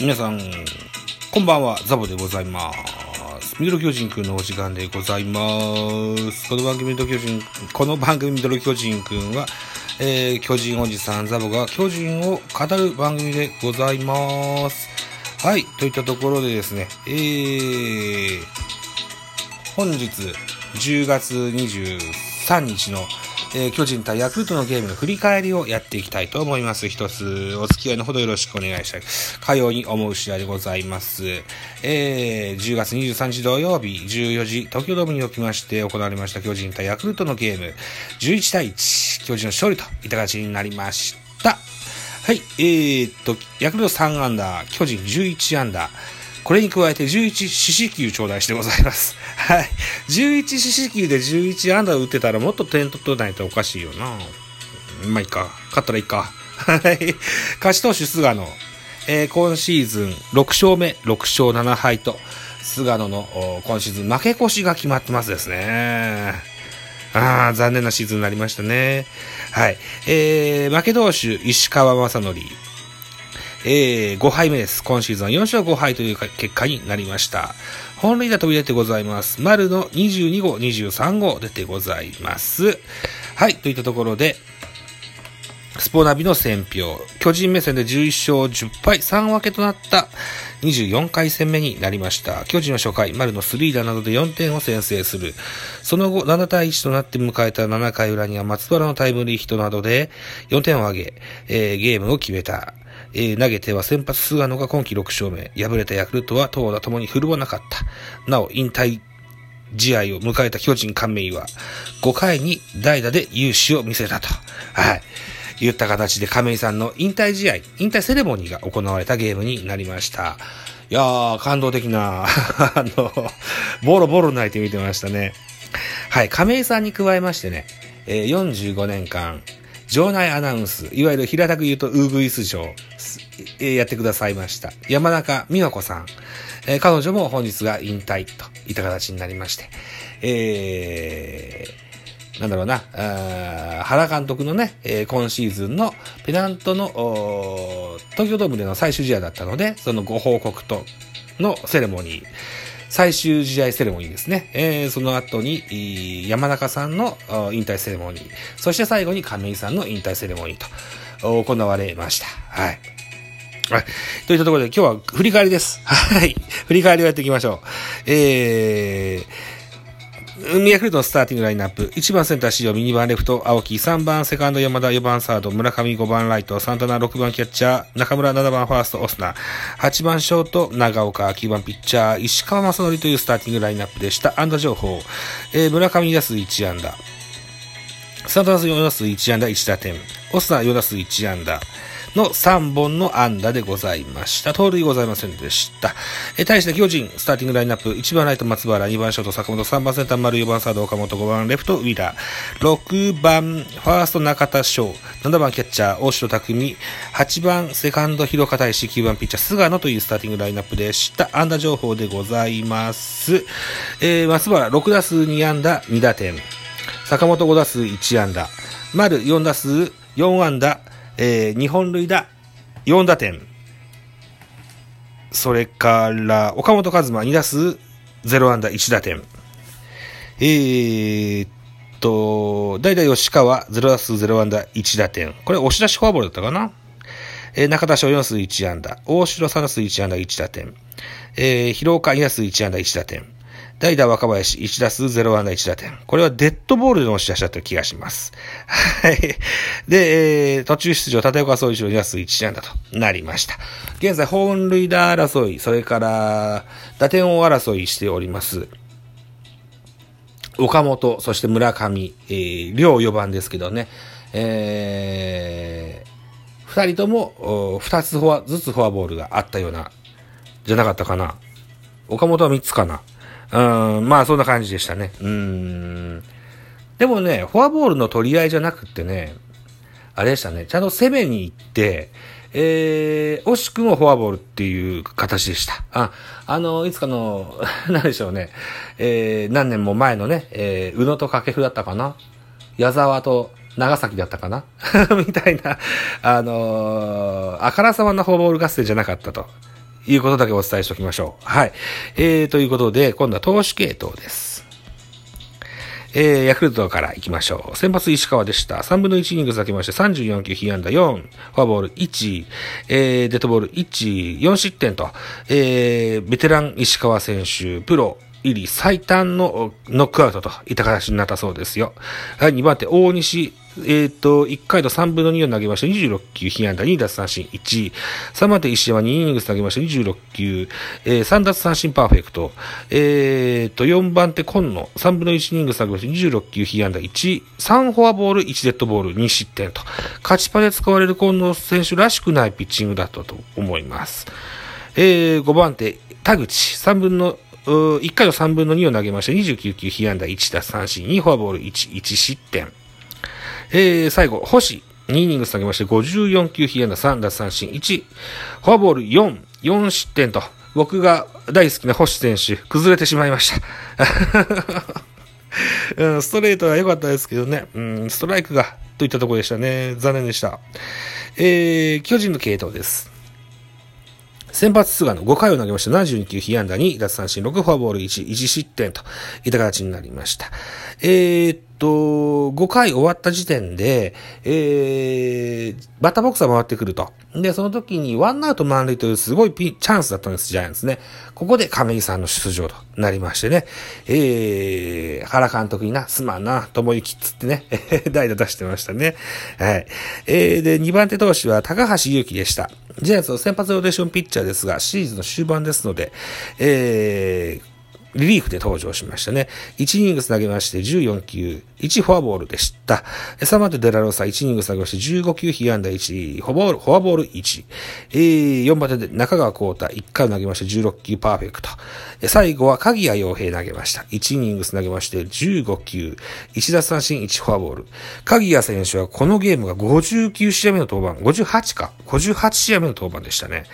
皆さん、こんばんは、ザボでございます。ミドル巨人くんのお時間でございます。この番組ミドル巨人、この番組ミドル巨人くんは、えー、巨人おじさんザボが巨人を語る番組でございます。はい、といったところでですね、えー、本日10月23日の、えー巨人対ヤクルトのゲームの振り返りをやっていきたいと思います。一つお付き合いのほどよろしくお願いしたい。かように思う試合でございます。えー、10月23日土曜日14時、東京ドームにおきまして行われました巨人対ヤクルトのゲーム、11対1、巨人の勝利といった形になりました。はい、えー、っと、ヤクルト3アンダー、巨人11アンダー、これに加えて11四死球頂戴してございます。はい。11四死球で11安打打ってたらもっと点取ってないとおかしいよな。まあいいか。勝ったらいいか。はい。勝ち投手菅野。えー今シーズン6勝目、6勝7敗と、菅野の今シーズン負け越しが決まってますですね。ああ、残念なシーズンになりましたね。はい。えー、負け投手、石川正則。えー、5敗目です。今シーズンは4勝5敗という結果になりました。本塁打飛び出てございます。丸の22号、23号出てございます。はい、といったところで、スポナビの選評。巨人目線で11勝10敗3分けとなった24回戦目になりました。巨人は初回、丸のスリーダーなどで4点を先制する。その後、7対1となって迎えた7回裏には松原のタイムリーヒットなどで4点を挙げ、えーゲームを決めた。えー投げては先発菅野が今季6勝目。敗れたヤクルトは投打ともに振るわなかった。なお、引退試合を迎えた巨人亀井は、5回に代打で勇姿を見せたと。はい。言った形で亀井さんの引退試合、引退セレモニーが行われたゲームになりました。いやー、感動的な、あの、ボロボロ泣いて見てましたね。はい、亀井さんに加えましてね、えー45年間、場内アナウンス、いわゆる平たく言うとウーグイス賞、すえやってくださいました。山中美和子さん。えー彼女も本日が引退といった形になりまして、えー、なんだろうな、あ原監督のね、えー今シーズンのペナントの東京ドームでの最終試合だったので、そのご報告とのセレモニー、最終試合セレモニーですね。えーその後に、山中さんの引退セレモニー、そして最後に亀井さんの引退セレモニーと行われました。はい。はい。といったところで今日は振り返りです。はい。振り返りをやっていきましょう。えー、ヤクルトのスターティングラインナップ。1番センター塩見、2番レフト青木、3番セカンド山田、4番サード村上、5番ライト、サンタナ、6番キャッチャー、中村、7番ファーストオスナ、8番ショート長岡、9番ピッチャー石川正則というスターティングラインナップでした。安打情報。えー、村上2打数1安打。サンタナ4打数1安打1打点。オスナ4打数1安打。の3本の安打でございました。盗塁ございませんでした。えー対して巨人、スターティングラインナップ、1番ライト松原、2番ショート坂本、3番センター丸、4番サード岡本、5番レフトウィラー、6番ファースト中田翔、7番キャッチャー大城匠、8番セカンド広川大志、9番ピッチャー菅野というスターティングラインナップでした。安打情報でございます。えー、松原、6打数2安打、2打点。坂本5打数1安打。丸4打数4安打、えー、2本塁打4打点。それから、岡本和真2打数0安打1打点。えーと、代打吉川0打数0安打1打点。これ押し出しフォアボールだったかな？えー中田翔4打数1安打。大城3打数1安打1打点。えー、広岡2打数1安打1打点。代打若林1打数0安打1打点。これはデッドボールでの押し出しだった気がします。はい。で、えー途中出場、立岡総一郎2打数1安打となりました。現在、本塁打争い、それから、打点王争いしております。岡本、そして村上、えー、両4番ですけどね、えー、二人とも、お二つフォア、ずつフォアボールがあったような、じゃなかったかな。岡本は三つかな。うん、まあそんな感じでしたね。うん。でもね、フォアボールの取り合いじゃなくってね、あれでしたね、ちゃんと攻めに行って、えー、惜しくもフォアボールっていう形でした。あ、あの、いつかの、なんでしょうね、えー、何年も前のね、えー、宇野と掛布だったかな？矢沢と長崎だったかな？みたいな、あのーあからさまなフォアボール合戦じゃなかったということだけお伝えしておきましょう。はい。えー、ということで、今度は投手系統です。えー、ヤクルトから行きましょう。先発石川でした。3分の1イニング咲きまして34球被安打4、フォアボール1、えー、デッドボール1、4失点と、えー、ベテラン石川選手、プロ入り最短のノックアウトといった形になったそうですよ。はい、2番手、大西、えっ、ー、と、1回と3分の2を投げました26球、被安打2奪三振1。3番手、石山2イニングス投げました26球、えー、3奪三振パーフェクト。えっ、ー、と、4番手、今野、3分の1イニングス投げました26球、被安打1。3フォアボール、1デッドボール、2失点と。勝ちパで使われる今野選手らしくないピッチングだったと思います。えー、5番手、田口、3分の1回の3分の2を投げまして、29球、被安打1奪三振2、フォアボール1、1失点。えー、最後、星、2イニング投げまして、54球、被安打3奪三振1、フォアボール4、4失点と、僕が大好きな星選手、崩れてしまいました。うん、ストレートは良かったですけどね、うん、ストライクが、といったところでしたね。残念でした。えー、巨人の系統です。先発菅野5回を投げました。72球、被安打2、奪三振6、フォアボール1、1失点といった形になりました。えー、と、5回終わった時点で、えー、バッターボックスが回ってくると。で、その時にワンアウト満塁というすごいピチャンスだったんです、ジャイアンツね。ここで亀井さんの出場となりましてね。えー、原監督にな、すまんな、友之っつってね、代打出してましたね。はい。えー、で、2番手投手は高橋祐希でした。ジャイアンツの先発ローテーションピッチャーですが、シーズンの終盤ですので、えー、リリーフで登場しましたね。1イニング投げまして14球、1フォアボールでした。3番手デラローサ1イニング投げまして15球、被安打1、フォアボール、フォアボール1。えー、4番手で中川幸太1回投げまして16球パーフェクト。最後は鍵谷洋平投げました。1イニング投げまして15球、1奪三振1フォアボール。鍵谷選手はこのゲームが59試合目の登板、58か、58試合目の登板でしたね。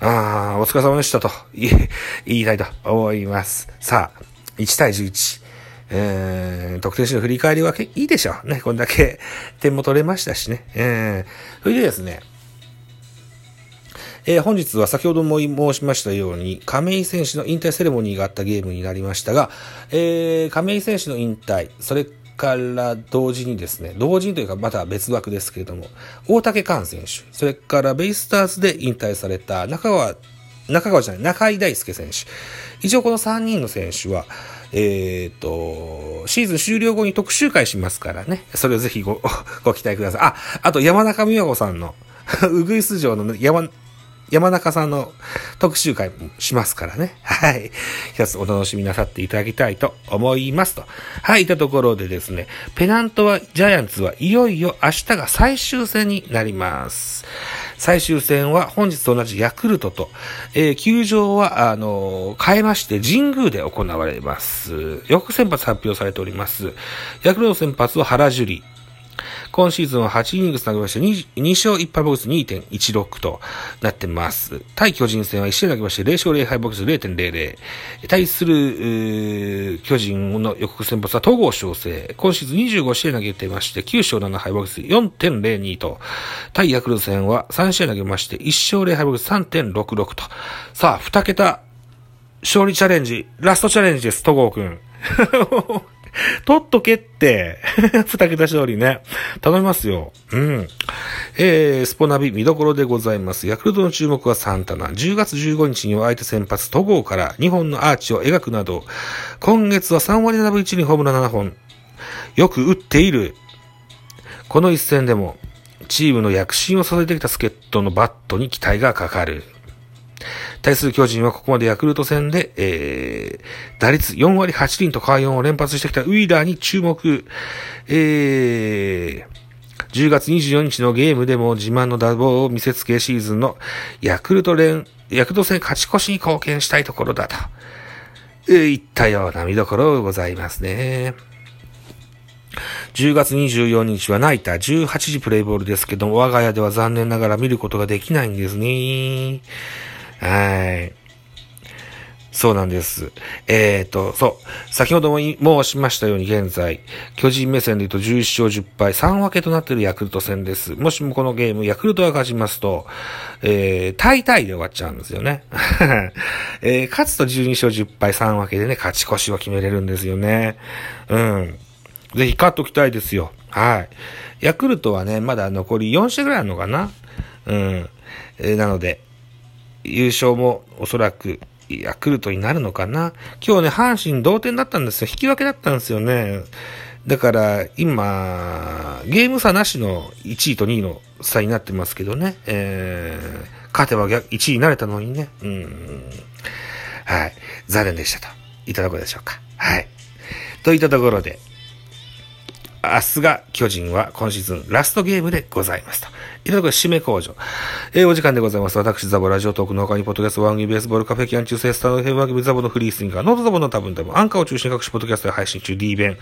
ああ、お疲れ様でしたと言いたいと思います。さあ、1対11。えー、得点数の振り返りはいいでしょう。ね、こんだけ点も取れましたしね。えー、それでですね、えー、本日は先ほども申しましたように、亀井選手の引退セレモニーがあったゲームになりましたが、えー、亀井選手の引退、それから同時にですね、同時にというかまた別枠ですけれども、大竹寛選手、それからベイスターズで引退された中川、中川じゃない、中井大輔選手。一応この3人の選手は、えっ、ー、と、シーズン終了後に特集会しますからね。それをぜひご、ご期待ください。あ、あと山中美和子さんの、うぐいす城の山、山中さんの特集会もしますからね。はい。一つお楽しみなさっていただきたいと思いますと。はい、いたところでですね、ペナントは、ジャイアンツはいよいよ明日が最終戦になります。最終戦は本日と同じヤクルトと、えー、球場は、あのー、変えまして神宮で行われます。よく先発発表されております。ヤクルト先発は原樹里。今シーズンは8イニング投げまして 2, 2勝1敗ボックス2.16となってます。対巨人戦は1試合投げまして0勝0敗ボックス0.00。対する、巨人の予告先発は東郷翔征。今シーズン25試合投げてまして9勝7敗ボックス4.02と。対ヤクルト戦は3試合投げまして1勝0敗ボックス3.66と。さあ、2桁勝利チャレンジ、ラストチャレンジです、戸郷くん。取っとけって、二桁勝利ね。頼みますよ。うん。えー、スポナビ見どころでございます。ヤクルトの注目はサンタナ。10月15日には相手先発、戸郷から2本のアーチを描くなど、今月は3割7分1厘ホームラン7本。よく打っている。この一戦でも、チームの躍進を支えてきた助っ人のバットに期待がかかる。対する巨人はここまでヤクルト戦で、えー、打率4割8厘と快音を連発してきたウィーラーに注目。えー、10月24日のゲームでも自慢の打棒を見せつけシーズンのヤクルト連、ヤクルト戦勝ち越しに貢献したいところだと、えー、言ったような見どころございますね。10月24日はナイター18時プレイボールですけども、我が家では残念ながら見ることができないんですね。はい。そうなんです。えっ、ー、と、そう。先ほども申しましたように現在、巨人目線で言うと11勝10敗、3分けとなっているヤクルト戦です。もしもこのゲーム、ヤクルトが勝ちますと、えー、大体で終わっちゃうんですよね。えー、勝つと12勝10敗、3分けでね、勝ち越しを決めれるんですよね。うん。ぜひ勝っときたいですよ。はい。ヤクルトはね、まだ残り4試合ぐらいあるのかなうん。えー、なので、優勝もおそらくヤクルトになるのかな今日ね、阪神同点だったんですよ。引き分けだったんですよね。だから、今、ゲーム差なしの1位と2位の差になってますけどね。えー、勝てば逆1位になれたのにね。うん。はい。残念でしたと。いただくでしょうか。はい。といったところで、明日が巨人は今シーズンラストゲームでございますと。いただく締め工場。えー、お時間でございます。私、ザボラジオトークの他に、ポッドキャスト、ワンギベースボール、カフェキャン中世、スターのヘブワギザボのフリースインガー、ノートザボの多分多分、アンカーを中心に各種ポッドキャストで配信中、D 弁。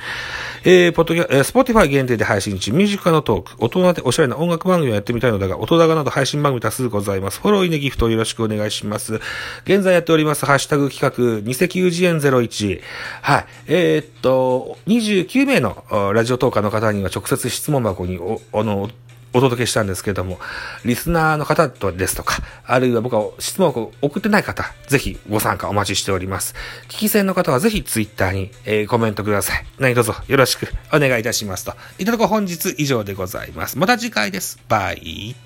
えー、ポッドキャ、えー、スポティファイ限定で配信中、ミュージック化のトーク、大人でおしゃれな音楽番組をやってみたいのだが、音高など配信番組多数ございます。フォロー、イネギフトよろしくお願いします。現在やっております、ハッシュタグ企画、二石油次元01。はい。えー、っと、29名のラジオトークカーの方には直接質問箱に、お、あの、お届けしたんですけれども、リスナーの方とですとか、あるいは僕は質問を送ってない方、ぜひご参加お待ちしております。聞き戦の方はぜひツイッターに、えー、コメントください。何卒よろしくお願いいたしますと。いただく本日以上でございます。また次回です。バイ。